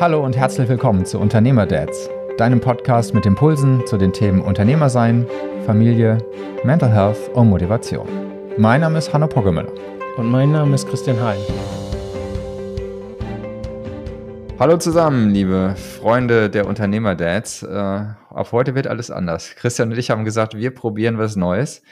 Hallo und herzlich willkommen zu Unternehmerdads, deinem Podcast mit Impulsen zu den Themen Unternehmersein, Familie, Mental Health und Motivation. Mein Name ist Hanno Poggemüller. Und mein Name ist Christian Hein. Hallo zusammen, liebe Freunde der Unternehmerdads. Äh, auf heute wird alles anders. Christian und ich haben gesagt, wir probieren was Neues.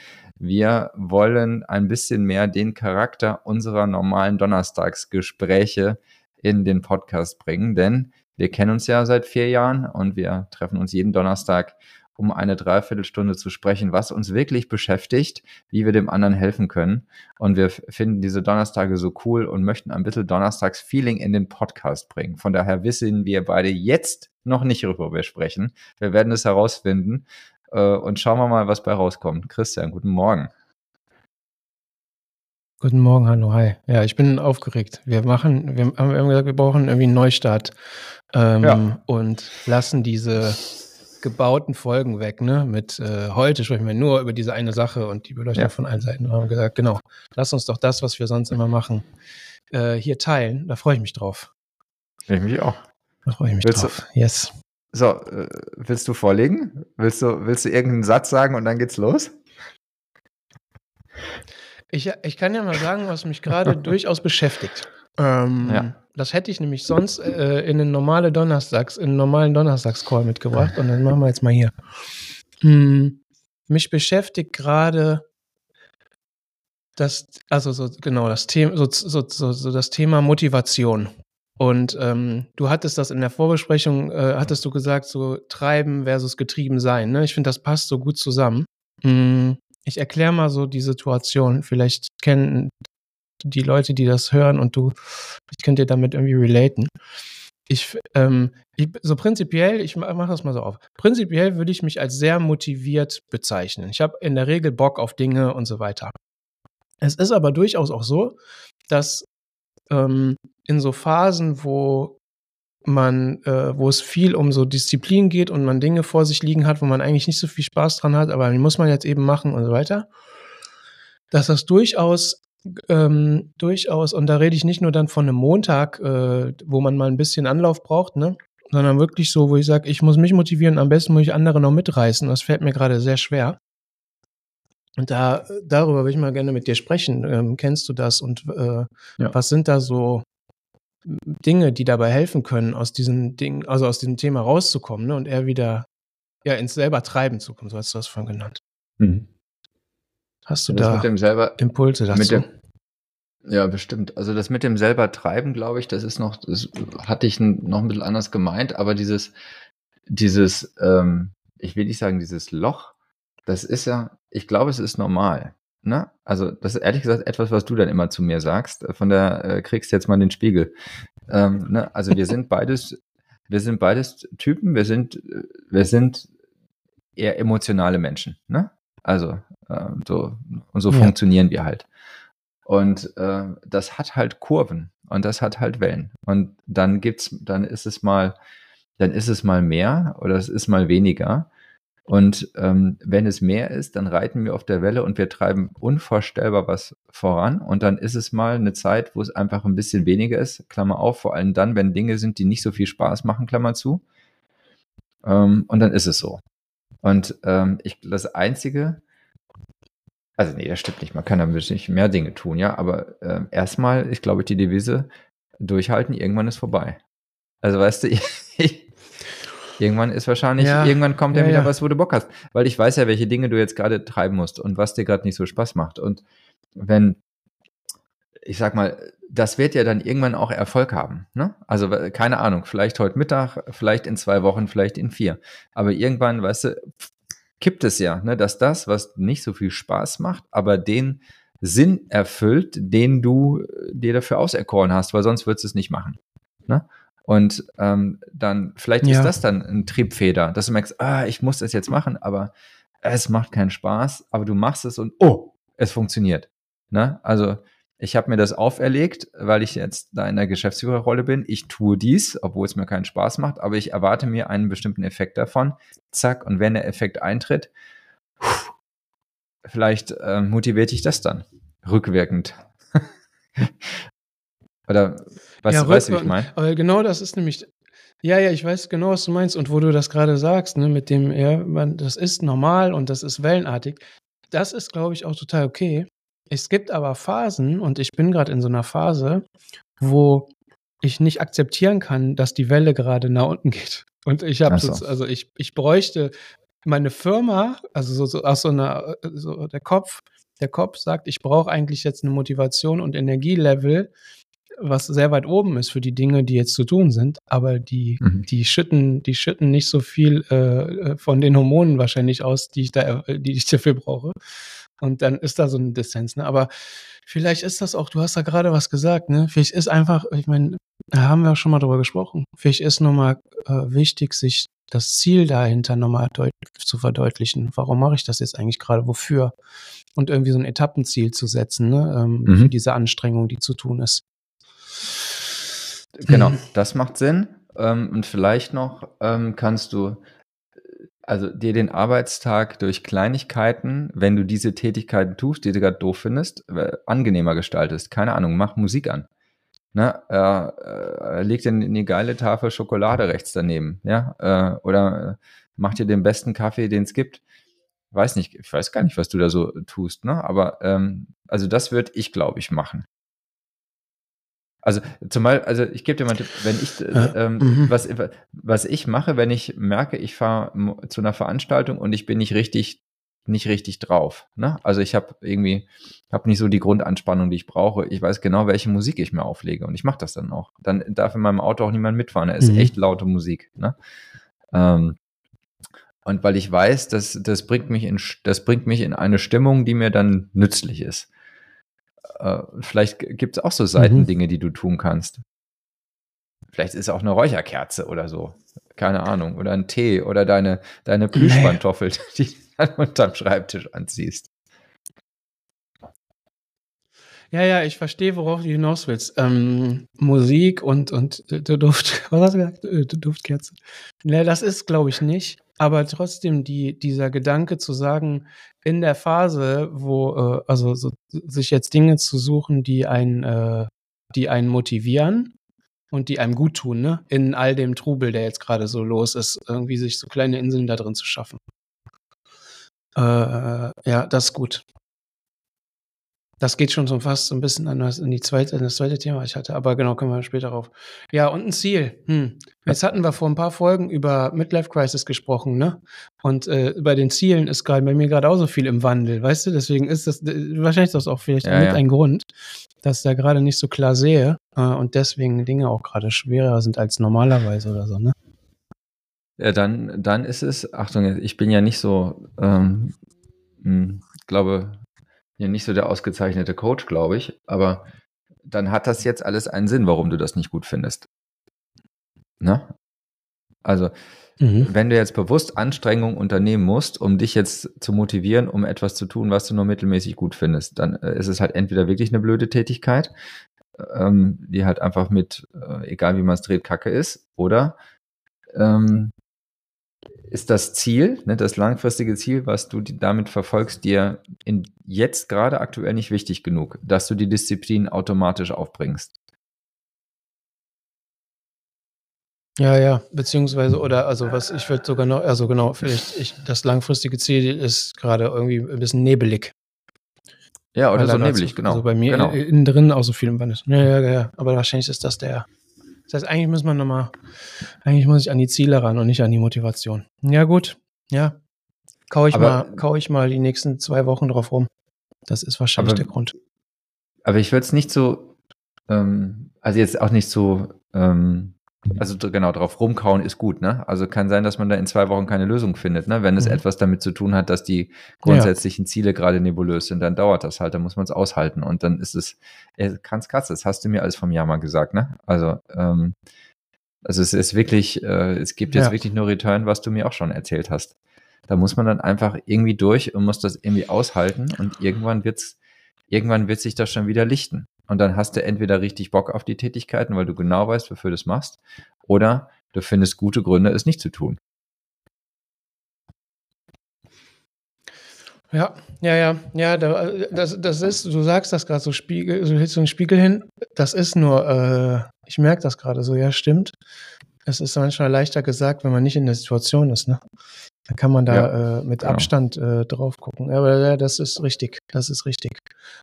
Wir wollen ein bisschen mehr den Charakter unserer normalen Donnerstagsgespräche in den Podcast bringen, denn wir kennen uns ja seit vier Jahren und wir treffen uns jeden Donnerstag, um eine Dreiviertelstunde zu sprechen, was uns wirklich beschäftigt, wie wir dem anderen helfen können. Und wir finden diese Donnerstage so cool und möchten ein bisschen Donnerstags-Feeling in den Podcast bringen. Von daher wissen wir beide jetzt noch nicht, worüber wir sprechen. Wir werden es herausfinden und schauen wir mal, was bei rauskommt. Christian, guten Morgen. Guten Morgen, hallo, hi. Ja, ich bin aufgeregt. Wir machen, wir haben gesagt, wir brauchen irgendwie einen Neustart ähm, ja. und lassen diese gebauten Folgen weg, ne? Mit äh, heute sprechen wir nur über diese eine Sache und die Beleuchtung ja. von allen Seiten. Wir haben gesagt, genau, lass uns doch das, was wir sonst immer machen, äh, hier teilen. Da freue ich mich drauf. Ich mich auch. Da freue ich mich willst drauf. Du, yes. So, äh, willst du vorlegen? Willst du, willst du irgendeinen Satz sagen und dann geht's los? Ich, ich kann ja mal sagen, was mich gerade durchaus beschäftigt. Ähm, ja. Das hätte ich nämlich sonst äh, in den normale Donnerstags, in einen normalen Donnerstagscall mitgebracht und dann machen wir jetzt mal hier. Hm, mich beschäftigt gerade das, also so genau das Thema, so, so, so, so das Thema Motivation. Und ähm, du hattest das in der Vorbesprechung, äh, hattest du gesagt, so treiben versus getrieben sein. Ne? Ich finde, das passt so gut zusammen. Hm, ich erkläre mal so die Situation. Vielleicht kennen die Leute, die das hören und du, ich könnte dir damit irgendwie relaten. Ich, ähm, ich, so prinzipiell, ich mache das mal so auf. Prinzipiell würde ich mich als sehr motiviert bezeichnen. Ich habe in der Regel Bock auf Dinge und so weiter. Es ist aber durchaus auch so, dass ähm, in so Phasen, wo man, äh, wo es viel um so Disziplin geht und man Dinge vor sich liegen hat, wo man eigentlich nicht so viel Spaß dran hat, aber die muss man jetzt eben machen und so weiter, dass das durchaus, ähm, durchaus, und da rede ich nicht nur dann von einem Montag, äh, wo man mal ein bisschen Anlauf braucht, ne, sondern wirklich so, wo ich sage, ich muss mich motivieren, am besten muss ich andere noch mitreißen. Das fällt mir gerade sehr schwer. Und da, darüber will ich mal gerne mit dir sprechen. Ähm, kennst du das und äh, ja. was sind da so Dinge, die dabei helfen können, aus diesem Ding, also aus diesem Thema rauszukommen ne, und eher wieder ja, ins selber Treiben zu kommen, so hast du das vorhin genannt. Mhm. Hast du das da selber, Impulse dazu? Dem, ja, bestimmt. Also das mit dem selber Treiben, glaube ich, das ist noch, das hatte ich noch ein bisschen anders gemeint, aber dieses, dieses, ähm, ich will nicht sagen, dieses Loch, das ist ja, ich glaube, es ist normal. Ne? Also, das ist ehrlich gesagt etwas, was du dann immer zu mir sagst. Von der äh, kriegst du jetzt mal den Spiegel. Ähm, ne? Also, wir sind beides, wir sind beides Typen, wir sind, wir sind eher emotionale Menschen. Ne? Also, äh, so, und so ja. funktionieren wir halt. Und äh, das hat halt Kurven und das hat halt Wellen. Und dann gibt's, dann ist es mal, dann ist es mal mehr oder es ist mal weniger. Und ähm, wenn es mehr ist, dann reiten wir auf der Welle und wir treiben unvorstellbar was voran. Und dann ist es mal eine Zeit, wo es einfach ein bisschen weniger ist, Klammer auf, vor allem dann, wenn Dinge sind, die nicht so viel Spaß machen, Klammer zu. Ähm, und dann ist es so. Und ähm, ich, das Einzige, also nee, das stimmt nicht, man kann damit nicht mehr Dinge tun, ja, aber äh, erstmal ist, glaube ich, die Devise, durchhalten, irgendwann ist vorbei. Also weißt du, ich, Irgendwann ist wahrscheinlich, ja. irgendwann kommt ja, ja wieder was, wo du Bock hast. Weil ich weiß ja, welche Dinge du jetzt gerade treiben musst und was dir gerade nicht so Spaß macht. Und wenn, ich sag mal, das wird ja dann irgendwann auch Erfolg haben. Ne? Also keine Ahnung, vielleicht heute Mittag, vielleicht in zwei Wochen, vielleicht in vier. Aber irgendwann, weißt du, kippt es ja, ne, dass das, was nicht so viel Spaß macht, aber den Sinn erfüllt, den du dir dafür auserkoren hast, weil sonst würdest du es nicht machen. Ne? Und ähm, dann, vielleicht ja. ist das dann ein Triebfeder, dass du merkst, ah, ich muss das jetzt machen, aber es macht keinen Spaß, aber du machst es und oh, es funktioniert. Ne? Also ich habe mir das auferlegt, weil ich jetzt da in der Geschäftsführerrolle bin. Ich tue dies, obwohl es mir keinen Spaß macht, aber ich erwarte mir einen bestimmten Effekt davon. Zack, und wenn der Effekt eintritt, vielleicht äh, motiviert dich das dann rückwirkend. Oder was, Ja, weißt du, wie ich meine? Aber genau das ist nämlich. Ja, ja, ich weiß genau, was du meinst. Und wo du das gerade sagst, ne, mit dem, ja, man, das ist normal und das ist wellenartig. Das ist, glaube ich, auch total okay. Es gibt aber Phasen, und ich bin gerade in so einer Phase, wo ich nicht akzeptieren kann, dass die Welle gerade nach unten geht. Und ich habe so. also ich, ich bräuchte meine Firma, also so, so aus so einer, äh, so der Kopf, der Kopf sagt, ich brauche eigentlich jetzt eine Motivation und Energielevel, was sehr weit oben ist für die Dinge, die jetzt zu tun sind, aber die, Mhm. die schütten, die schütten nicht so viel äh, von den Hormonen wahrscheinlich aus, die ich da, äh, die ich dafür brauche. Und dann ist da so ein Dissens, ne? Aber vielleicht ist das auch, du hast da gerade was gesagt, ne? Vielleicht ist einfach, ich meine, da haben wir auch schon mal drüber gesprochen. Vielleicht ist nochmal äh, wichtig, sich das Ziel dahinter nochmal zu verdeutlichen. Warum mache ich das jetzt eigentlich gerade? Wofür? Und irgendwie so ein Etappenziel zu setzen, ne? Ähm, Mhm. Für diese Anstrengung, die zu tun ist. Genau, Mhm. das macht Sinn. Ähm, und vielleicht noch ähm, kannst du also dir den Arbeitstag durch Kleinigkeiten, wenn du diese Tätigkeiten tust, die du gerade doof findest, äh, angenehmer gestaltest. Keine Ahnung, mach Musik an. Ne? Äh, äh, leg dir eine geile Tafel Schokolade rechts daneben, ja? Äh, oder äh, mach dir den besten Kaffee, den es gibt. Weiß nicht, ich weiß gar nicht, was du da so tust, ne? Aber ähm, also das würde ich, glaube ich, machen. Also zumal, also ich gebe dir mal einen Tipp, wenn ich äh, ähm, mhm. was, was ich mache, wenn ich merke, ich fahre zu einer Veranstaltung und ich bin nicht richtig, nicht richtig drauf. Ne? Also ich habe irgendwie, habe nicht so die Grundanspannung, die ich brauche. Ich weiß genau, welche Musik ich mir auflege und ich mache das dann auch. Dann darf in meinem Auto auch niemand mitfahren. Es ist Mhm. echt laute Musik. Ne? Ähm, und weil ich weiß, dass das bringt mich in, das bringt mich in eine Stimmung, die mir dann nützlich ist. Äh, vielleicht gibt es auch so Seitendinge, die du tun kannst. Vielleicht ist es auch eine Räucherkerze oder so. Keine Ahnung. Oder ein Tee oder deine, deine Plüschpantoffel, die du dann unterm Schreibtisch anziehst. Ja, ja, ich verstehe, worauf du hinaus willst. Ähm, Musik und, und äh, Duft, was hast du gesagt? Äh, Duftkerze. Ne, das ist, glaube ich, nicht. Aber trotzdem die, dieser Gedanke zu sagen, in der Phase, wo, äh, also so, sich jetzt Dinge zu suchen, die einen, äh, die einen motivieren und die einem gut tun, ne? In all dem Trubel, der jetzt gerade so los ist, irgendwie sich so kleine Inseln da drin zu schaffen. Äh, ja, das ist gut. Das geht schon so fast so ein bisschen an das, in die zweite, in das zweite Thema, was ich hatte. Aber genau, kommen wir später drauf. Ja, und ein Ziel. Hm. Jetzt hatten wir vor ein paar Folgen über Midlife Crisis gesprochen, ne? Und äh, bei den Zielen ist gerade bei mir gerade auch so viel im Wandel, weißt du? Deswegen ist das, äh, wahrscheinlich ist das auch vielleicht Ja, mit ja. ein Grund, dass ich da gerade nicht so klar sehe äh, und deswegen Dinge auch gerade schwerer sind als normalerweise oder so, ne? Ja, dann, dann ist es, Achtung, ich bin ja nicht so, ähm, mh, glaube, ja nicht so der ausgezeichnete Coach, glaube ich, aber dann hat das jetzt alles einen Sinn, warum du das nicht gut findest. Ne? Also, Mhm. wenn du jetzt bewusst Anstrengungen unternehmen musst, um dich jetzt zu motivieren, um etwas zu tun, was du nur mittelmäßig gut findest, dann äh, ist es halt entweder wirklich eine blöde Tätigkeit, ähm, die halt einfach mit, äh, egal wie man es dreht, Kacke ist, oder ähm, ist das Ziel, ne, das langfristige Ziel, was du damit verfolgst, dir in jetzt gerade aktuell nicht wichtig genug, dass du die Disziplin automatisch aufbringst. Ja, ja, beziehungsweise, oder, also was, ich würde sogar noch, also genau, vielleicht, ich, das langfristige Ziel ist gerade irgendwie ein bisschen nebelig. Ja, oder Weil so nebelig, genau. Also bei mir genau. innen drin auch so viel im Wand ist. Ja, ja, ja, aber wahrscheinlich ist das der. Das heißt, eigentlich muss man nochmal, eigentlich muss ich an die Ziele ran und nicht an die Motivation. Ja, gut, ja. Kau ich, Aber- mal, kau ich mal die nächsten zwei Wochen drauf rum. Das ist wahrscheinlich Aber- der Grund. Aber ich würde es nicht so, ähm, also jetzt auch nicht so, ähm, also genau, drauf rumkauen ist gut, ne? Also kann sein, dass man da in zwei Wochen keine Lösung findet, ne? Wenn es Mhm. etwas damit zu tun hat, dass die grundsätzlichen Ziele gerade nebulös sind, dann dauert das halt, dann muss man es aushalten und dann ist es, äh, kann's krass, das hast du mir alles vom Jahr mal gesagt, ne? Also, ähm, also es ist wirklich, äh, es gibt jetzt Ja. wirklich nur Return, was du mir auch schon erzählt hast. Da muss man dann einfach irgendwie durch und muss das irgendwie aushalten und irgendwann wird's, irgendwann wird sich das schon wieder lichten. Und dann hast du entweder richtig Bock auf die Tätigkeiten, weil du genau weißt, wofür du es machst, oder du findest gute Gründe, es nicht zu tun. Ja, ja, ja, ja, das, das ist, du sagst das gerade so Spiegel, so hältst du einen Spiegel hin. Das ist nur, äh, ich merke das gerade so, ja, stimmt. Es ist manchmal leichter gesagt, wenn man nicht in der Situation ist, ne? Da kann man da ja, äh, mit genau. Abstand äh, drauf gucken. Ja, aber ja, das ist richtig. Das ist richtig.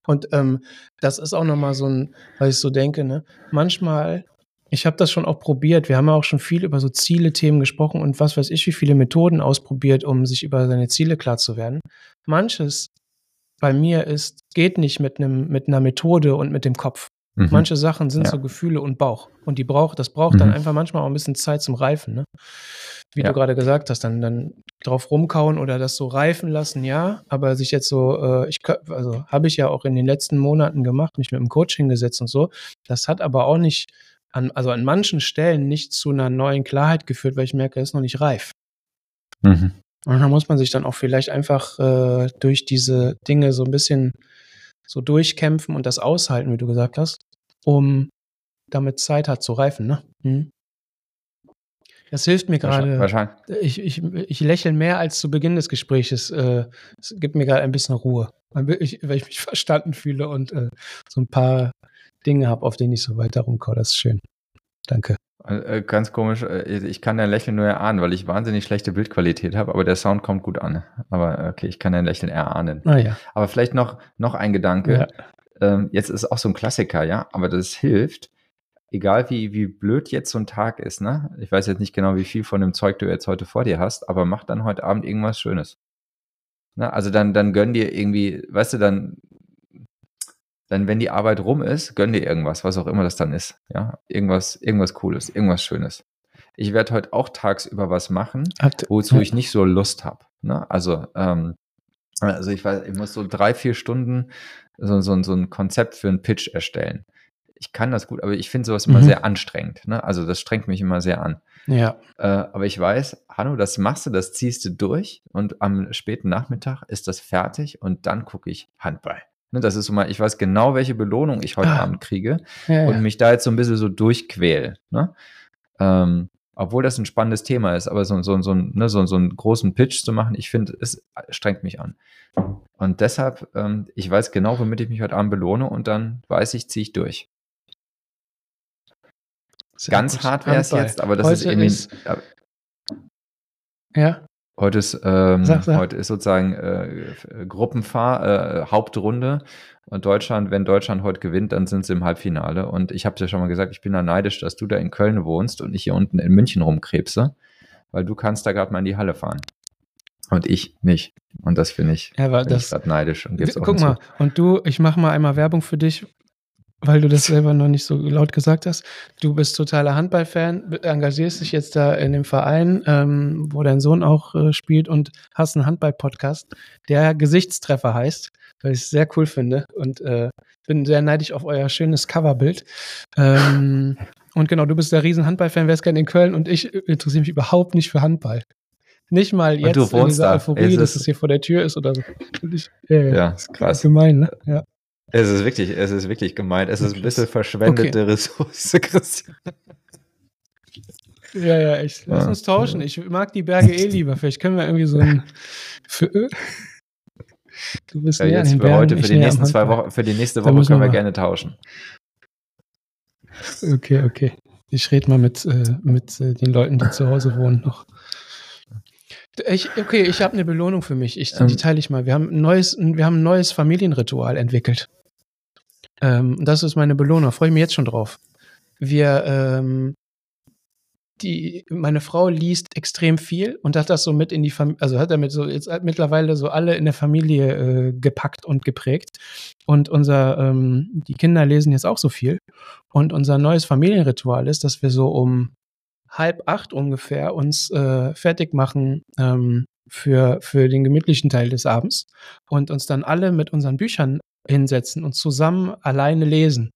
Und ähm, das ist auch nochmal so ein, weil ich so denke, ne? Manchmal, ich habe das schon auch probiert. Wir haben ja auch schon viel über so Ziele-Themen gesprochen und was weiß ich, wie viele Methoden ausprobiert, um sich über seine Ziele klar zu werden. Manches bei mir ist, geht nicht mit einem, mit einer Methode und mit dem Kopf. Mhm. Manche Sachen sind ja. so Gefühle und Bauch. Und die braucht, das braucht mhm. dann einfach manchmal auch ein bisschen Zeit zum Reifen, ne? Wie ja. du gerade gesagt hast, dann, dann drauf rumkauen oder das so reifen lassen, ja. Aber sich jetzt so, äh, ich also habe ich ja auch in den letzten Monaten gemacht, mich mit dem Coach hingesetzt und so. Das hat aber auch nicht an, also an manchen Stellen nicht zu einer neuen Klarheit geführt, weil ich merke, es ist noch nicht reif. Mhm. Und da muss man sich dann auch vielleicht einfach äh, durch diese Dinge so ein bisschen so durchkämpfen und das aushalten, wie du gesagt hast, um damit Zeit hat zu reifen, ne? Hm. Das hilft mir gerade. Wahrscheinlich. Ich, ich, ich lächle mehr als zu Beginn des Gespräches. Äh, es gibt mir gerade ein bisschen Ruhe, weil ich, weil ich mich verstanden fühle und äh, so ein paar Dinge habe, auf denen ich so weiter rumkomme. Das ist schön. Danke. Äh, ganz komisch, ich kann dein Lächeln nur erahnen, weil ich wahnsinnig schlechte Bildqualität habe, aber der Sound kommt gut an. Aber okay, ich kann dein Lächeln erahnen. Ah, ja. Aber vielleicht noch, noch ein Gedanke. Ja. Ähm, jetzt ist auch so ein Klassiker, ja, aber das hilft egal wie, wie blöd jetzt so ein Tag ist, ne? Ich weiß jetzt nicht genau, wie viel von dem Zeug du jetzt heute vor dir hast, aber mach dann heute Abend irgendwas Schönes. Ne? Also dann, dann gönn dir irgendwie, weißt du, dann, dann, wenn die Arbeit rum ist, gönn dir irgendwas, was auch immer das dann ist. Ja, irgendwas, irgendwas Cooles, irgendwas Schönes. Ich werde heute auch tagsüber was machen, wozu ich nicht so Lust habe. Ne? Also, ähm, also ich weiß, ich muss so drei, vier Stunden so, so, so ein Konzept für einen Pitch erstellen ich kann das gut, aber ich finde sowas immer mhm. sehr anstrengend. Ne? Also das strengt mich immer sehr an. Ja. Äh, aber ich weiß, Hanno, das machst du, das ziehst du durch und am späten Nachmittag ist das fertig und dann gucke ich Handball. Ne, das ist so mal, ich weiß genau, welche Belohnung ich heute ah. Abend kriege ja, und ja. mich da jetzt so ein bisschen so durchquäle. Ne? Ähm, obwohl das ein spannendes Thema ist, aber so, so, so, ne, so, so einen großen Pitch zu machen, ich finde, es strengt mich an. Und deshalb, ähm, ich weiß genau, womit ich mich heute Abend belohne und dann weiß ich, ziehe ich durch. Sehr Ganz hart wäre es jetzt, aber das heute ist irgendwie. Ist, ja. Heute ist, ähm, sag, sag. heute ist sozusagen äh, Gruppenfahr, äh, Hauptrunde. Und Deutschland, wenn Deutschland heute gewinnt, dann sind sie im Halbfinale. Und ich habe dir schon mal gesagt, ich bin da neidisch, dass du da in Köln wohnst und ich hier unten in München rumkrebse, weil du kannst da gerade mal in die Halle fahren. Und ich nicht. Und das finde ich, ja, find das, ich neidisch. Und guck mal, und du, ich mache mal einmal Werbung für dich weil du das selber noch nicht so laut gesagt hast. Du bist totaler Handballfan, engagierst dich jetzt da in dem Verein, ähm, wo dein Sohn auch äh, spielt und hast einen Handball-Podcast, der Gesichtstreffer heißt, weil ich es sehr cool finde und äh, bin sehr neidisch auf euer schönes Coverbild. Ähm, und genau, du bist der riesen Handball-Fan, wärst gerne in Köln und ich interessiere mich überhaupt nicht für Handball. Nicht mal jetzt in dieser Euphorie, dass es hier vor der Tür ist oder so. Ja, ja, ist krass. Gemein, ne? Ja. Es ist wirklich, es ist wirklich gemeint. Es ist ein bisschen verschwendete okay. Ressource, Christian. Ja, ja, echt. Lass ja. uns tauschen. Ich mag die Berge eh lieber. Vielleicht können wir irgendwie so ein. Für, du bist ja, jetzt für Bergen, heute, für die nächsten zwei Wochen, für die nächste Woche können wir, wir gerne tauschen. Okay, okay. Ich rede mal mit, äh, mit äh, den Leuten, die zu Hause wohnen, noch. Ich, okay, ich habe eine Belohnung für mich. Ich, ähm, die teile ich mal. Wir haben, ein neues, wir haben ein neues Familienritual entwickelt. Ähm, das ist meine Belohnung. Freue ich mich jetzt schon drauf. Wir, ähm, die, meine Frau liest extrem viel und hat das so mit in die Familie, also hat damit so jetzt mittlerweile so alle in der Familie äh, gepackt und geprägt. Und unser, ähm, die Kinder lesen jetzt auch so viel. Und unser neues Familienritual ist, dass wir so um halb acht ungefähr uns äh, fertig machen ähm, für, für den gemütlichen Teil des Abends und uns dann alle mit unseren Büchern hinsetzen und zusammen alleine lesen.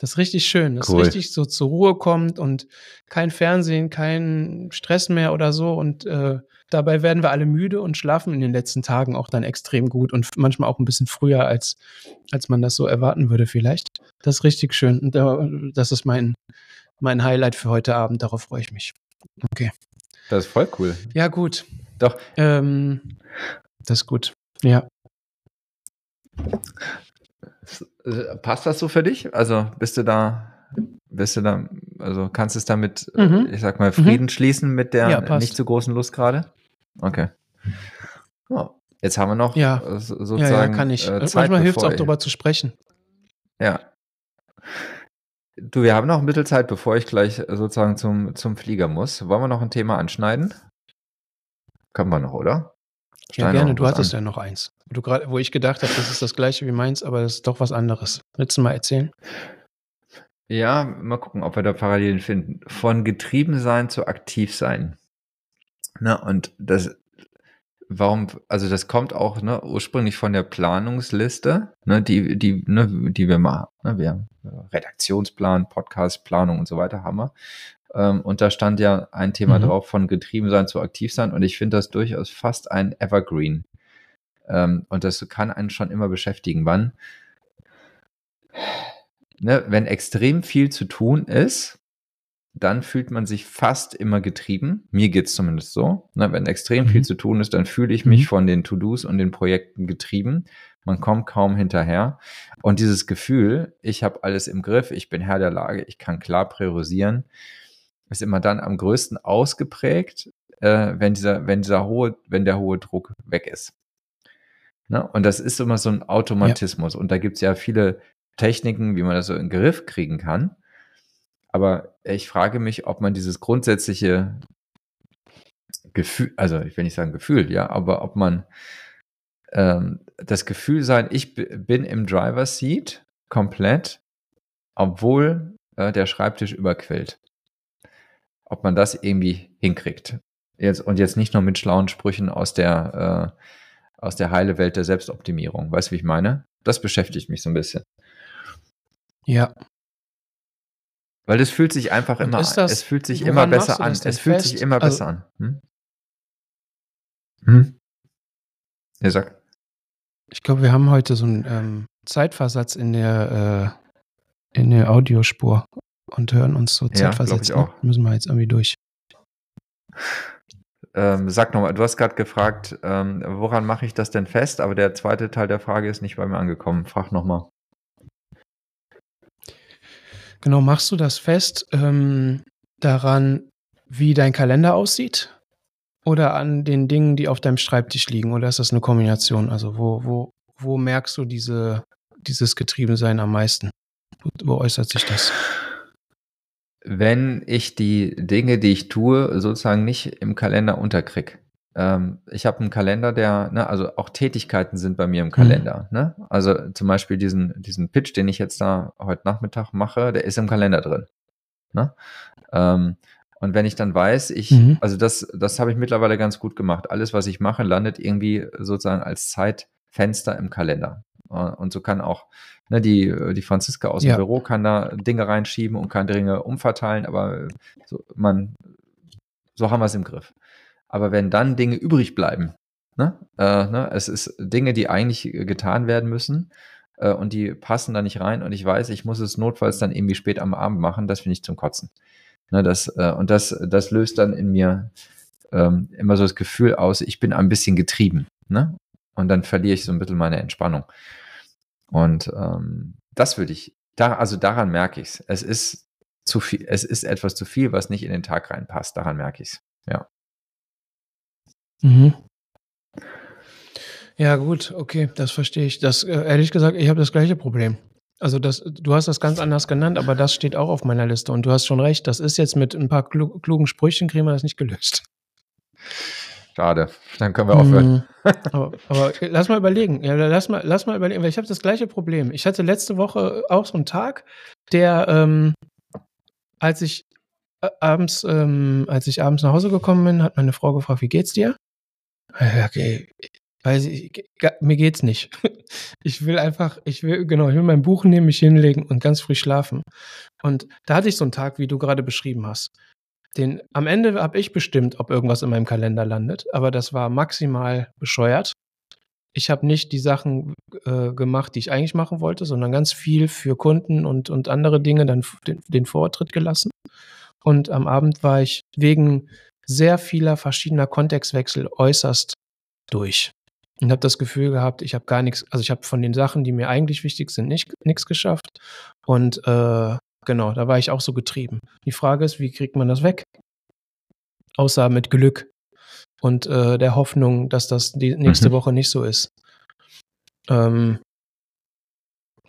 Das ist richtig schön, dass cool. richtig so zur Ruhe kommt und kein Fernsehen, kein Stress mehr oder so. Und äh, dabei werden wir alle müde und schlafen in den letzten Tagen auch dann extrem gut und manchmal auch ein bisschen früher, als, als man das so erwarten würde vielleicht. Das ist richtig schön. Und äh, das ist mein, mein Highlight für heute Abend. Darauf freue ich mich. Okay. Das ist voll cool. Ja, gut. Doch. Ähm, das ist gut. Ja. Äh, passt das so für dich? Also bist du da, bist du da, also kannst du es damit, äh, mhm. ich sag mal, Frieden mhm. schließen mit der ja, nicht zu großen Lust gerade? Okay. Oh, jetzt haben wir noch ja. sozusagen. Ja, ja, kann ich. Äh, Zeit, Manchmal hilft es auch, darüber zu sprechen. Ja. Du, wir haben noch ein bisschen Zeit, bevor ich gleich sozusagen zum, zum Flieger muss. Wollen wir noch ein Thema anschneiden? Können wir noch, oder? Ja, gerne. Du hattest an. ja noch eins. Du grad, wo ich gedacht habe, das ist das gleiche wie meins, aber das ist doch was anderes. Willst du mal erzählen? Ja, mal gucken, ob wir da Parallelen finden. Von getrieben sein zu aktiv sein. Na, und das, warum, also das kommt auch ne, ursprünglich von der Planungsliste, ne, die, die, ne, die wir machen. Ne, wir haben Redaktionsplan, Podcastplanung und so weiter haben wir. Ähm, und da stand ja ein Thema mhm. drauf von getrieben sein zu aktiv sein. Und ich finde das durchaus fast ein Evergreen. Ähm, und das kann einen schon immer beschäftigen. Wann? Ne, wenn extrem viel zu tun ist, dann fühlt man sich fast immer getrieben. Mir geht's zumindest so. Ne, wenn extrem mhm. viel zu tun ist, dann fühle ich mich mhm. von den To-Dos und den Projekten getrieben. Man kommt kaum hinterher. Und dieses Gefühl, ich habe alles im Griff, ich bin Herr der Lage, ich kann klar priorisieren, ist immer dann am größten ausgeprägt, äh, wenn dieser, wenn dieser hohe, wenn der hohe Druck weg ist. Ne? Und das ist immer so ein Automatismus. Ja. Und da gibt es ja viele Techniken, wie man das so in den Griff kriegen kann. Aber ich frage mich, ob man dieses grundsätzliche Gefühl, also ich will nicht sagen Gefühl, ja, aber ob man ähm, das Gefühl sein, ich bin im Driver Seat komplett, obwohl äh, der Schreibtisch überquillt ob man das irgendwie hinkriegt. Jetzt, und jetzt nicht nur mit schlauen Sprüchen aus der, äh, aus der heile Welt der Selbstoptimierung. Weißt du, wie ich meine? Das beschäftigt mich so ein bisschen. Ja. Weil das fühlt sich einfach und immer das, Es fühlt sich immer besser an. Es fühlt fest? sich immer also, besser an. Hm? Hm? Ja, sag. Ich glaube, wir haben heute so einen ähm, Zeitversatz in der, äh, in der Audiospur und hören uns so zeitversetzt. Ja, auch. Müssen wir jetzt irgendwie durch. Ähm, sag nochmal, du hast gerade gefragt, ähm, woran mache ich das denn fest? Aber der zweite Teil der Frage ist nicht bei mir angekommen. Frag nochmal. Genau, machst du das fest ähm, daran, wie dein Kalender aussieht? Oder an den Dingen, die auf deinem Schreibtisch liegen? Oder ist das eine Kombination? Also wo, wo, wo merkst du diese, dieses Getriebensein am meisten? Wo, wo äußert sich das? Wenn ich die Dinge, die ich tue, sozusagen nicht im Kalender unterkrieg. Ähm, ich habe einen Kalender, der, ne, also auch Tätigkeiten sind bei mir im Kalender. Mhm. Ne? Also zum Beispiel diesen, diesen Pitch, den ich jetzt da heute Nachmittag mache, der ist im Kalender drin. Ne? Ähm, und wenn ich dann weiß, ich, mhm. also das, das habe ich mittlerweile ganz gut gemacht. Alles, was ich mache, landet irgendwie sozusagen als Zeitfenster im Kalender. Und so kann auch ne, die, die Franziska aus dem ja. Büro kann da Dinge reinschieben und kann Dinge umverteilen, aber so, man, so haben wir es im Griff. Aber wenn dann Dinge übrig bleiben, ne, äh, ne, es ist Dinge, die eigentlich getan werden müssen, äh, und die passen da nicht rein und ich weiß, ich muss es notfalls dann irgendwie spät am Abend machen, das finde ich zum Kotzen. Ne, das, äh, und das, das löst dann in mir ähm, immer so das Gefühl aus, ich bin ein bisschen getrieben. Ne? Und dann verliere ich so ein bisschen meine Entspannung. Und ähm, das würde ich, da, also daran merke ich es. Es ist zu viel, es ist etwas zu viel, was nicht in den Tag reinpasst. Daran merke ich es. Ja. Mhm. Ja, gut, okay, das verstehe ich. Das, äh, ehrlich gesagt, ich habe das gleiche Problem. Also das, du hast das ganz anders genannt, aber das steht auch auf meiner Liste. Und du hast schon recht, das ist jetzt mit ein paar klugen Sprüchen, kriegen wir das nicht gelöst. Schade. Dann können wir aufhören. Mm, aber, aber, lass mal überlegen. Ja, lass mal, lass mal überlegen, weil ich habe das gleiche Problem. Ich hatte letzte Woche auch so einen Tag, der, ähm, als ich äh, abends, ähm, als ich abends nach Hause gekommen bin, hat meine Frau gefragt, wie geht's dir? Okay, weiß ich, mir geht's nicht. Ich will einfach, ich will, genau, ich will mein Buch nehmen, mich hinlegen und ganz früh schlafen. Und da hatte ich so einen Tag, wie du gerade beschrieben hast. Den, am Ende habe ich bestimmt, ob irgendwas in meinem Kalender landet, aber das war maximal bescheuert. Ich habe nicht die Sachen äh, gemacht, die ich eigentlich machen wollte, sondern ganz viel für Kunden und, und andere Dinge dann den, den Vortritt gelassen. Und am Abend war ich wegen sehr vieler verschiedener Kontextwechsel äußerst durch. und habe das Gefühl gehabt, ich habe gar nichts, also ich habe von den Sachen, die mir eigentlich wichtig sind, nichts geschafft. Und äh, genau, da war ich auch so getrieben. Die Frage ist, wie kriegt man das weg? Außer mit Glück und äh, der Hoffnung, dass das die nächste mhm. Woche nicht so ist. Ähm,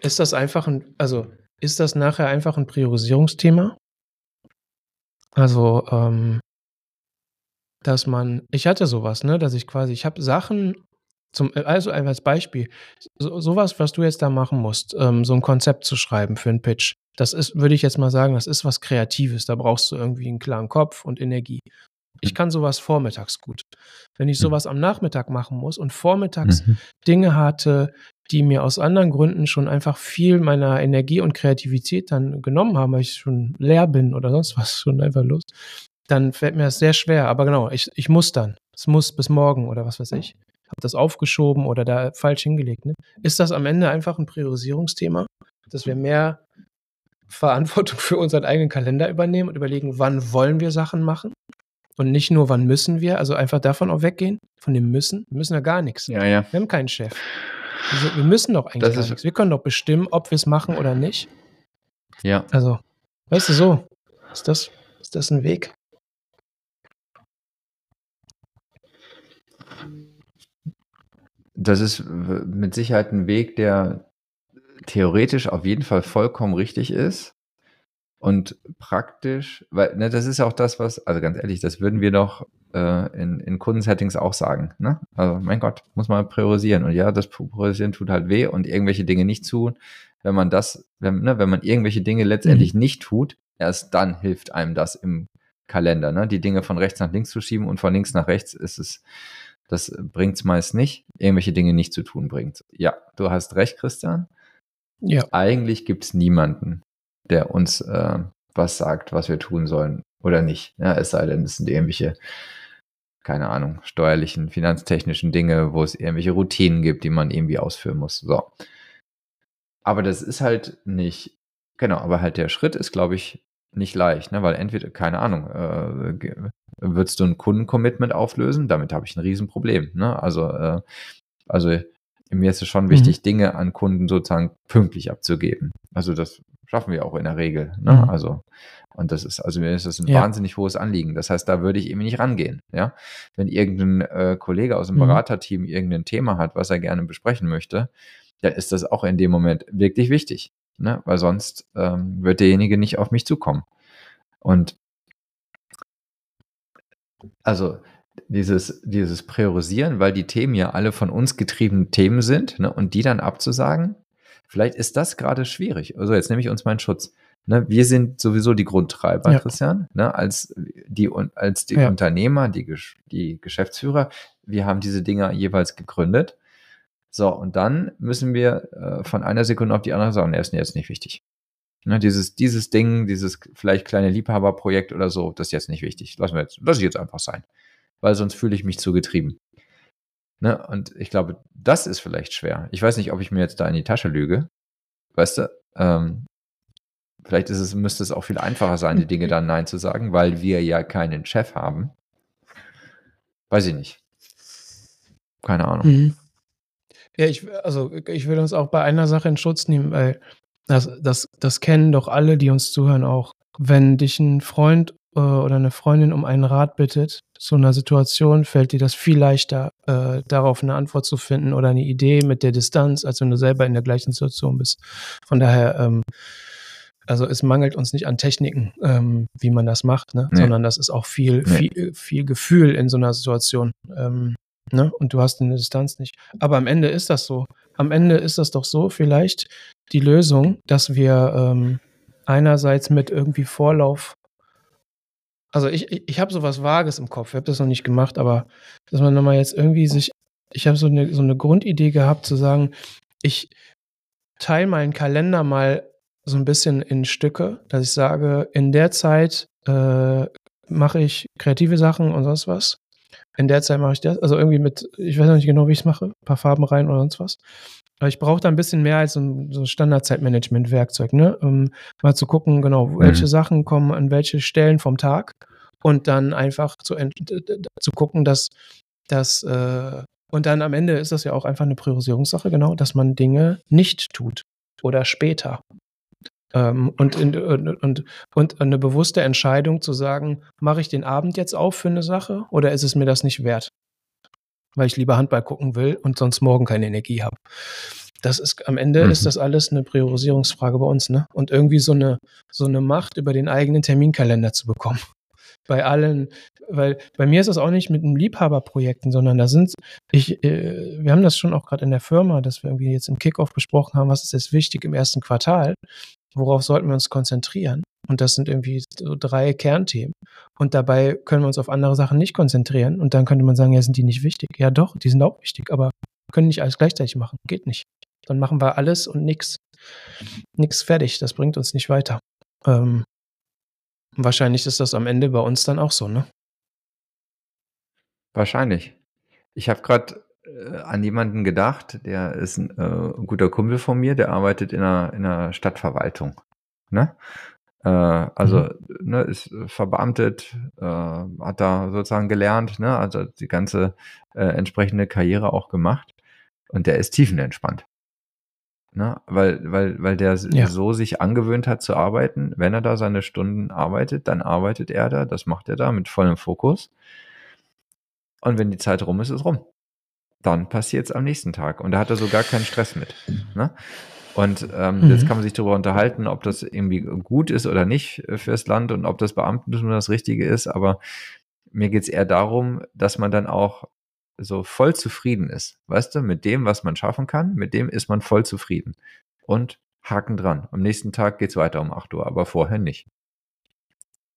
ist das einfach ein, also ist das nachher einfach ein Priorisierungsthema? Also, ähm, dass man, ich hatte sowas, ne, dass ich quasi, ich habe Sachen zum, also als Beispiel, so, sowas, was du jetzt da machen musst, ähm, so ein Konzept zu schreiben für einen Pitch, das ist, würde ich jetzt mal sagen, das ist was Kreatives. Da brauchst du irgendwie einen klaren Kopf und Energie. Ich kann sowas vormittags gut. Wenn ich hm. sowas am Nachmittag machen muss und vormittags mhm. Dinge hatte, die mir aus anderen Gründen schon einfach viel meiner Energie und Kreativität dann genommen haben, weil ich schon leer bin oder sonst was, schon einfach los, dann fällt mir das sehr schwer. Aber genau, ich, ich muss dann. Es muss bis morgen oder was weiß ich. Habe das aufgeschoben oder da falsch hingelegt. Ne? Ist das am Ende einfach ein Priorisierungsthema, dass wir mehr Verantwortung für unseren eigenen Kalender übernehmen und überlegen, wann wollen wir Sachen machen und nicht nur, wann müssen wir, also einfach davon auch weggehen, von dem Müssen. Wir müssen ja gar nichts. Ja, ja. Wir haben keinen Chef. Also, wir müssen doch eigentlich gar nichts. Wir können doch bestimmen, ob wir es machen oder nicht. Ja. Also, weißt du so, ist das, ist das ein Weg? Das ist mit Sicherheit ein Weg, der theoretisch auf jeden Fall vollkommen richtig ist und praktisch, weil ne, das ist ja auch das, was, also ganz ehrlich, das würden wir doch äh, in, in Kundensettings auch sagen. Ne? Also mein Gott, muss man priorisieren. Und ja, das Priorisieren tut halt weh und irgendwelche Dinge nicht tun. Wenn man das, wenn, ne, wenn man irgendwelche Dinge letztendlich mhm. nicht tut, erst dann hilft einem das im Kalender. Ne? Die Dinge von rechts nach links zu schieben und von links nach rechts ist es, das bringt es meist nicht. Irgendwelche Dinge nicht zu tun bringt. Ja, du hast recht, Christian. Ja. Eigentlich gibt es niemanden, der uns äh, was sagt, was wir tun sollen oder nicht. Ja, es sei denn, es sind irgendwelche, keine Ahnung, steuerlichen, finanztechnischen Dinge, wo es irgendwelche Routinen gibt, die man irgendwie ausführen muss. So. Aber das ist halt nicht, genau, aber halt der Schritt ist, glaube ich, nicht leicht, ne? weil entweder, keine Ahnung, äh, würdest du ein Kundencommitment auflösen, damit habe ich ein Riesenproblem. Ne? Also, äh, also mir ist es schon wichtig, mhm. Dinge an Kunden sozusagen pünktlich abzugeben. Also das schaffen wir auch in der Regel. Ne? Mhm. Also, und das ist, also mir ist das ein ja. wahnsinnig hohes Anliegen. Das heißt, da würde ich irgendwie nicht rangehen. Ja, wenn irgendein äh, Kollege aus dem mhm. Beraterteam irgendein Thema hat, was er gerne besprechen möchte, dann ist das auch in dem Moment wirklich wichtig, ne? weil sonst ähm, wird derjenige nicht auf mich zukommen. Und also dieses, dieses Priorisieren, weil die Themen ja alle von uns getriebene Themen sind ne, und die dann abzusagen, Vielleicht ist das gerade schwierig. Also jetzt nehme ich uns meinen Schutz. Ne, wir sind sowieso die Grundtreiber, ja. Christian, ne, als die, als die ja. Unternehmer, die, die Geschäftsführer. Wir haben diese Dinger jeweils gegründet. So, und dann müssen wir äh, von einer Sekunde auf die andere sagen, er ist jetzt nicht wichtig. Ne, dieses, dieses Ding, dieses vielleicht kleine Liebhaberprojekt oder so, das ist jetzt nicht wichtig. Lassen wir jetzt, lass ich jetzt einfach sein. Weil sonst fühle ich mich zu getrieben. Ne? Und ich glaube, das ist vielleicht schwer. Ich weiß nicht, ob ich mir jetzt da in die Tasche lüge. Weißt du, ähm, vielleicht ist es, müsste es auch viel einfacher sein, die Dinge dann Nein zu sagen, weil wir ja keinen Chef haben. Weiß ich nicht. Keine Ahnung. Mhm. Ja, ich, also ich will uns auch bei einer Sache in Schutz nehmen, weil das, das, das kennen doch alle, die uns zuhören, auch. Wenn dich ein Freund äh, oder eine Freundin um einen Rat bittet, so einer Situation fällt dir das viel leichter, äh, darauf eine Antwort zu finden oder eine Idee mit der Distanz, als wenn du selber in der gleichen Situation bist. Von daher, ähm, also es mangelt uns nicht an Techniken, ähm, wie man das macht, ne? Nee. sondern das ist auch viel, nee. viel, viel Gefühl in so einer Situation. Ähm, ne? Und du hast eine Distanz nicht. Aber am Ende ist das so. Am Ende ist das doch so, vielleicht die Lösung, dass wir ähm, einerseits mit irgendwie Vorlauf also ich, ich, ich habe sowas Vages im Kopf, ich habe das noch nicht gemacht, aber dass man nochmal jetzt irgendwie sich, ich habe so eine, so eine Grundidee gehabt zu sagen, ich teile meinen Kalender mal so ein bisschen in Stücke, dass ich sage, in der Zeit äh, mache ich kreative Sachen und sonst was. In der Zeit mache ich das, also irgendwie mit, ich weiß noch nicht genau, wie ich es mache, ein paar Farben rein oder sonst was. Aber ich brauche da ein bisschen mehr als so ein, so Standardzeitmanagement-Werkzeug, ne? Um mal zu gucken, genau, mhm. welche Sachen kommen an welche Stellen vom Tag und dann einfach zu, zu gucken, dass, dass, äh, Und dann am Ende ist das ja auch einfach eine Priorisierungssache, genau, dass man Dinge nicht tut oder später. Ähm, und, in, und, und, und eine bewusste Entscheidung zu sagen, mache ich den Abend jetzt auf für eine Sache oder ist es mir das nicht wert? Weil ich lieber Handball gucken will und sonst morgen keine Energie habe. Das ist am Ende mhm. ist das alles eine Priorisierungsfrage bei uns, ne? Und irgendwie so eine so eine Macht über den eigenen Terminkalender zu bekommen. Bei allen, weil bei mir ist das auch nicht mit einem Liebhaberprojekten, sondern da sind ich, äh, wir haben das schon auch gerade in der Firma, dass wir irgendwie jetzt im Kickoff besprochen haben, was ist jetzt wichtig im ersten Quartal worauf sollten wir uns konzentrieren? Und das sind irgendwie so drei Kernthemen. Und dabei können wir uns auf andere Sachen nicht konzentrieren. Und dann könnte man sagen, ja, sind die nicht wichtig? Ja, doch, die sind auch wichtig, aber können nicht alles gleichzeitig machen. Geht nicht. Dann machen wir alles und nichts. Nichts fertig. Das bringt uns nicht weiter. Ähm, wahrscheinlich ist das am Ende bei uns dann auch so, ne? Wahrscheinlich. Ich habe gerade an jemanden gedacht, der ist ein äh, guter Kumpel von mir, der arbeitet in einer, in einer Stadtverwaltung. Ne? Äh, also mhm. ne, ist verbeamtet, äh, hat da sozusagen gelernt, ne? also die ganze äh, entsprechende Karriere auch gemacht. Und der ist tiefenentspannt. Ne? Weil, weil, weil der ja. so sich angewöhnt hat zu arbeiten. Wenn er da seine Stunden arbeitet, dann arbeitet er da, das macht er da mit vollem Fokus. Und wenn die Zeit rum ist, ist rum dann passiert es am nächsten Tag. Und da hat er so gar keinen Stress mit. Ne? Und ähm, mhm. jetzt kann man sich darüber unterhalten, ob das irgendwie gut ist oder nicht fürs Land und ob das Beamtentum das Richtige ist. Aber mir geht es eher darum, dass man dann auch so voll zufrieden ist. Weißt du, mit dem, was man schaffen kann, mit dem ist man voll zufrieden. Und Haken dran. Am nächsten Tag geht es weiter um 8 Uhr, aber vorher nicht.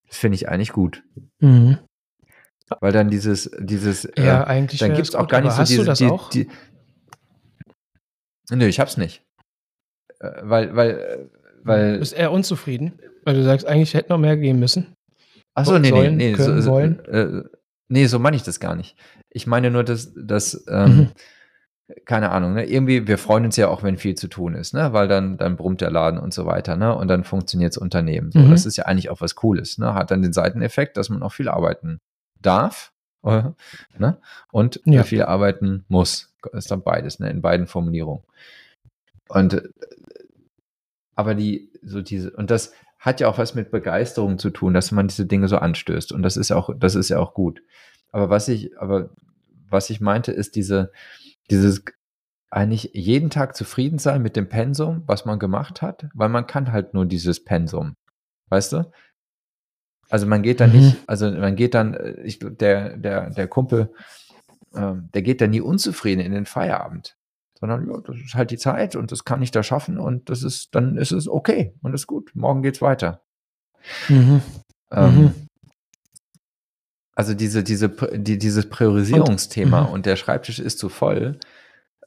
Das finde ich eigentlich gut. Mhm. Weil dann dieses, dieses, ja, äh, eigentlich dann gibt es auch gar nicht so hast diese, du das die, auch? Die, nö, ich hab's nicht. Äh, weil, weil, äh, weil. Du bist eher unzufrieden, weil du sagst, eigentlich hätte noch mehr gehen müssen. Achso, nee, sollen, nee, nee, können, so. Äh, nee, so meine ich das gar nicht. Ich meine nur, dass, dass ähm, mhm. keine Ahnung, ne? irgendwie, wir freuen uns ja auch, wenn viel zu tun ist, ne? weil dann, dann brummt der Laden und so weiter, ne? und dann funktioniert das Unternehmen. So, mhm. Das ist ja eigentlich auch was Cooles, ne? hat dann den Seiteneffekt, dass man auch viel arbeiten darf äh, ne? und ja. viel arbeiten muss. Ist dann beides, ne? in beiden Formulierungen. Und äh, aber die, so diese, und das hat ja auch was mit Begeisterung zu tun, dass man diese Dinge so anstößt. Und das ist auch, das ist ja auch gut. Aber was ich, aber was ich meinte, ist diese, dieses eigentlich jeden Tag zufrieden sein mit dem Pensum, was man gemacht hat, weil man kann halt nur dieses Pensum. Weißt du? Also man geht dann mhm. nicht, also man geht dann, äh, ich, der, der, der Kumpel, ähm, der geht dann nie unzufrieden in den Feierabend, sondern ja, das ist halt die Zeit und das kann ich da schaffen und das ist, dann ist es okay und ist gut. Morgen geht's weiter. Mhm. Ähm, mhm. Also diese, diese, die, dieses Priorisierungsthema und, mhm. und, der Schreibtisch ist zu voll.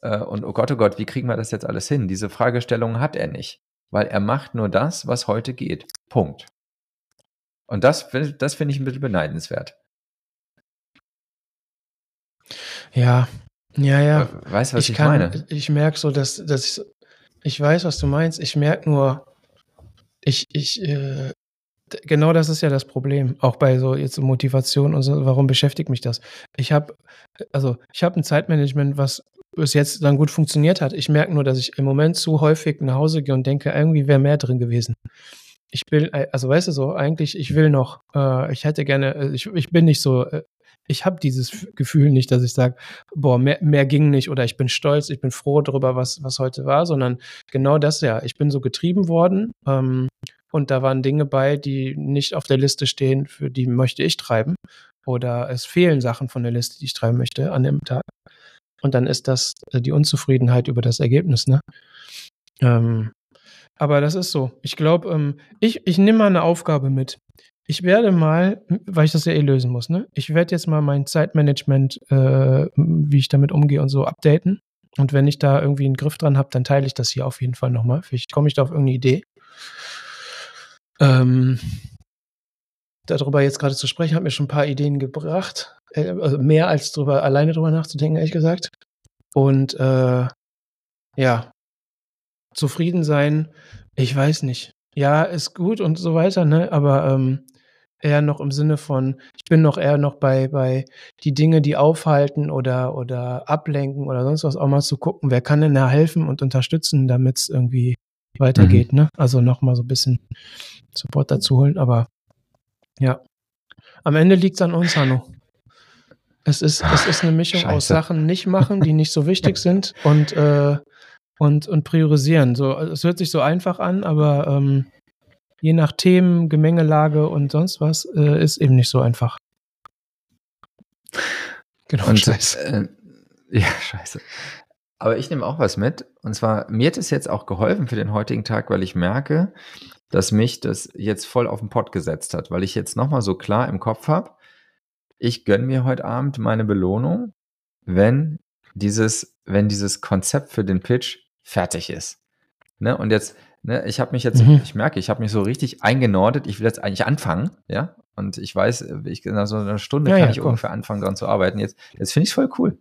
Äh, und oh Gott, oh Gott, wie kriegen wir das jetzt alles hin? Diese Fragestellung hat er nicht, weil er macht nur das, was heute geht. Punkt. Und das, das finde ich ein bisschen beneidenswert. Ja, ja, ja. Weißt du, was ich, ich kann, meine? Ich merke so, dass, dass ich, ich weiß, was du meinst. Ich merke nur, ich, ich, äh, genau das ist ja das Problem. Auch bei so jetzt Motivation und so, warum beschäftigt mich das? Ich habe, also ich habe ein Zeitmanagement, was bis jetzt dann gut funktioniert hat. Ich merke nur, dass ich im Moment zu häufig nach Hause gehe und denke, irgendwie wäre mehr drin gewesen ich will, äh, also weißt du so, eigentlich, ich will noch, äh, ich hätte gerne, äh, ich, ich bin nicht so, äh, ich habe dieses Gefühl nicht, dass ich sage, boah, mehr, mehr ging nicht oder ich bin stolz, ich bin froh darüber, was, was heute war, sondern genau das ja. Ich bin so getrieben worden ähm, und da waren Dinge bei, die nicht auf der Liste stehen, für die möchte ich treiben. Oder es fehlen Sachen von der Liste, die ich treiben möchte an dem Tag. Und dann ist das äh, die Unzufriedenheit über das Ergebnis, ne? Ähm, aber das ist so. Ich glaube, ähm, ich, ich nehme mal eine Aufgabe mit. Ich werde mal, weil ich das ja eh lösen muss, ne? Ich werde jetzt mal mein Zeitmanagement, äh, wie ich damit umgehe und so updaten. Und wenn ich da irgendwie einen Griff dran habe, dann teile ich das hier auf jeden Fall nochmal. Vielleicht komme ich da auf irgendeine Idee. Ähm, darüber jetzt gerade zu sprechen, hat mir schon ein paar Ideen gebracht. Äh, also mehr als drüber, alleine drüber nachzudenken, ehrlich gesagt. Und äh, ja, zufrieden sein, ich weiß nicht. Ja, ist gut und so weiter, ne? Aber ähm, eher noch im Sinne von, ich bin noch eher noch bei, bei die Dinge, die aufhalten oder, oder ablenken oder sonst was, auch mal zu gucken, wer kann denn da helfen und unterstützen, damit es irgendwie weitergeht, mhm. ne? Also nochmal so ein bisschen Support dazu holen, aber ja. Am Ende liegt es an uns, Hanno. Es ist, es ist eine Mischung Scheiße. aus Sachen nicht machen, die nicht so wichtig sind und, äh, und, und priorisieren. So, es hört sich so einfach an, aber ähm, je nach Themen, Gemengelage und sonst was, äh, ist eben nicht so einfach. Genau, und, scheiße. Äh, ja, scheiße. Aber ich nehme auch was mit. Und zwar, mir hat es jetzt auch geholfen für den heutigen Tag, weil ich merke, dass mich das jetzt voll auf den Pott gesetzt hat, weil ich jetzt nochmal so klar im Kopf habe, ich gönne mir heute Abend meine Belohnung, wenn dieses, wenn dieses Konzept für den Pitch fertig ist. Ne? Und jetzt, ne, ich habe mich jetzt, mhm. ich merke, ich habe mich so richtig eingenordet. Ich will jetzt eigentlich anfangen, ja. Und ich weiß, ich nach so einer Stunde ja, kann ja, ich cool. ungefähr anfangen, daran zu arbeiten. Jetzt, jetzt finde ich es voll cool.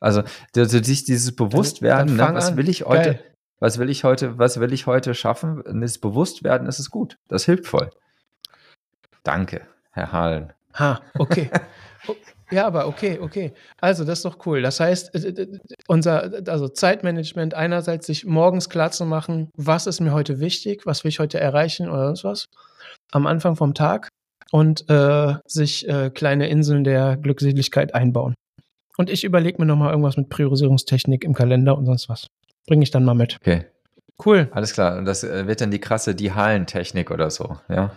Also, sich dieses Bewusstwerden, ne, was will ich heute, Geil. was will ich heute, was will ich heute schaffen? Das Bewusstwerden, das ist gut. Das hilft voll. Danke, Herr Hahlen. Ha, okay. Ja, aber okay, okay. Also, das ist doch cool. Das heißt, äh, unser also Zeitmanagement einerseits sich morgens klar zu machen, was ist mir heute wichtig, was will ich heute erreichen oder sonst was am Anfang vom Tag und äh, sich äh, kleine Inseln der Glückseligkeit einbauen. Und ich überlege mir nochmal irgendwas mit Priorisierungstechnik im Kalender und sonst was. Bringe ich dann mal mit. Okay. Cool. Alles klar. Und das äh, wird dann die krasse die Hallentechnik oder so, ja?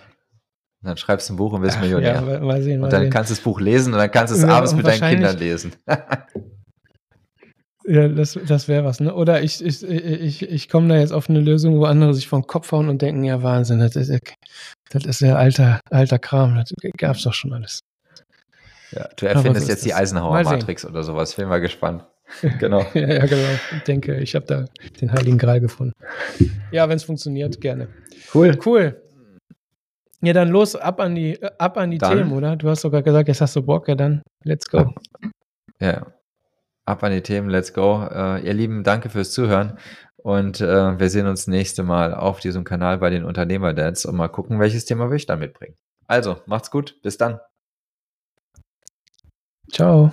Und dann schreibst du ein Buch und wirst Millionär. Ja, mal sehen, mal und dann sehen. kannst du das Buch lesen und dann kannst du es ja, abends mit deinen Kindern lesen. ja, das, das wäre was, ne? Oder ich, ich, ich, ich komme da jetzt auf eine Lösung, wo andere sich vom Kopf hauen und denken, ja, Wahnsinn, das ist, das ist ja alter, alter Kram, das gab's doch schon alles. Ja, du erfindest so jetzt die Eisenhower-Matrix oder sowas. Ich bin mal gespannt. Genau. ja, ja, genau. Ich denke, ich habe da den Heiligen Gral gefunden. Ja, wenn es funktioniert, gerne. Cool. Cool. Ja, dann los, ab an die, ab an die Themen, oder? Du hast sogar gesagt, jetzt hast du Bock, ja dann, let's go. Ja, ab an die Themen, let's go. Uh, ihr Lieben, danke fürs Zuhören und uh, wir sehen uns nächste Mal auf diesem Kanal bei den Unternehmer-Dads und mal gucken, welches Thema wir ich dann mitbringen. Also, macht's gut, bis dann. Ciao.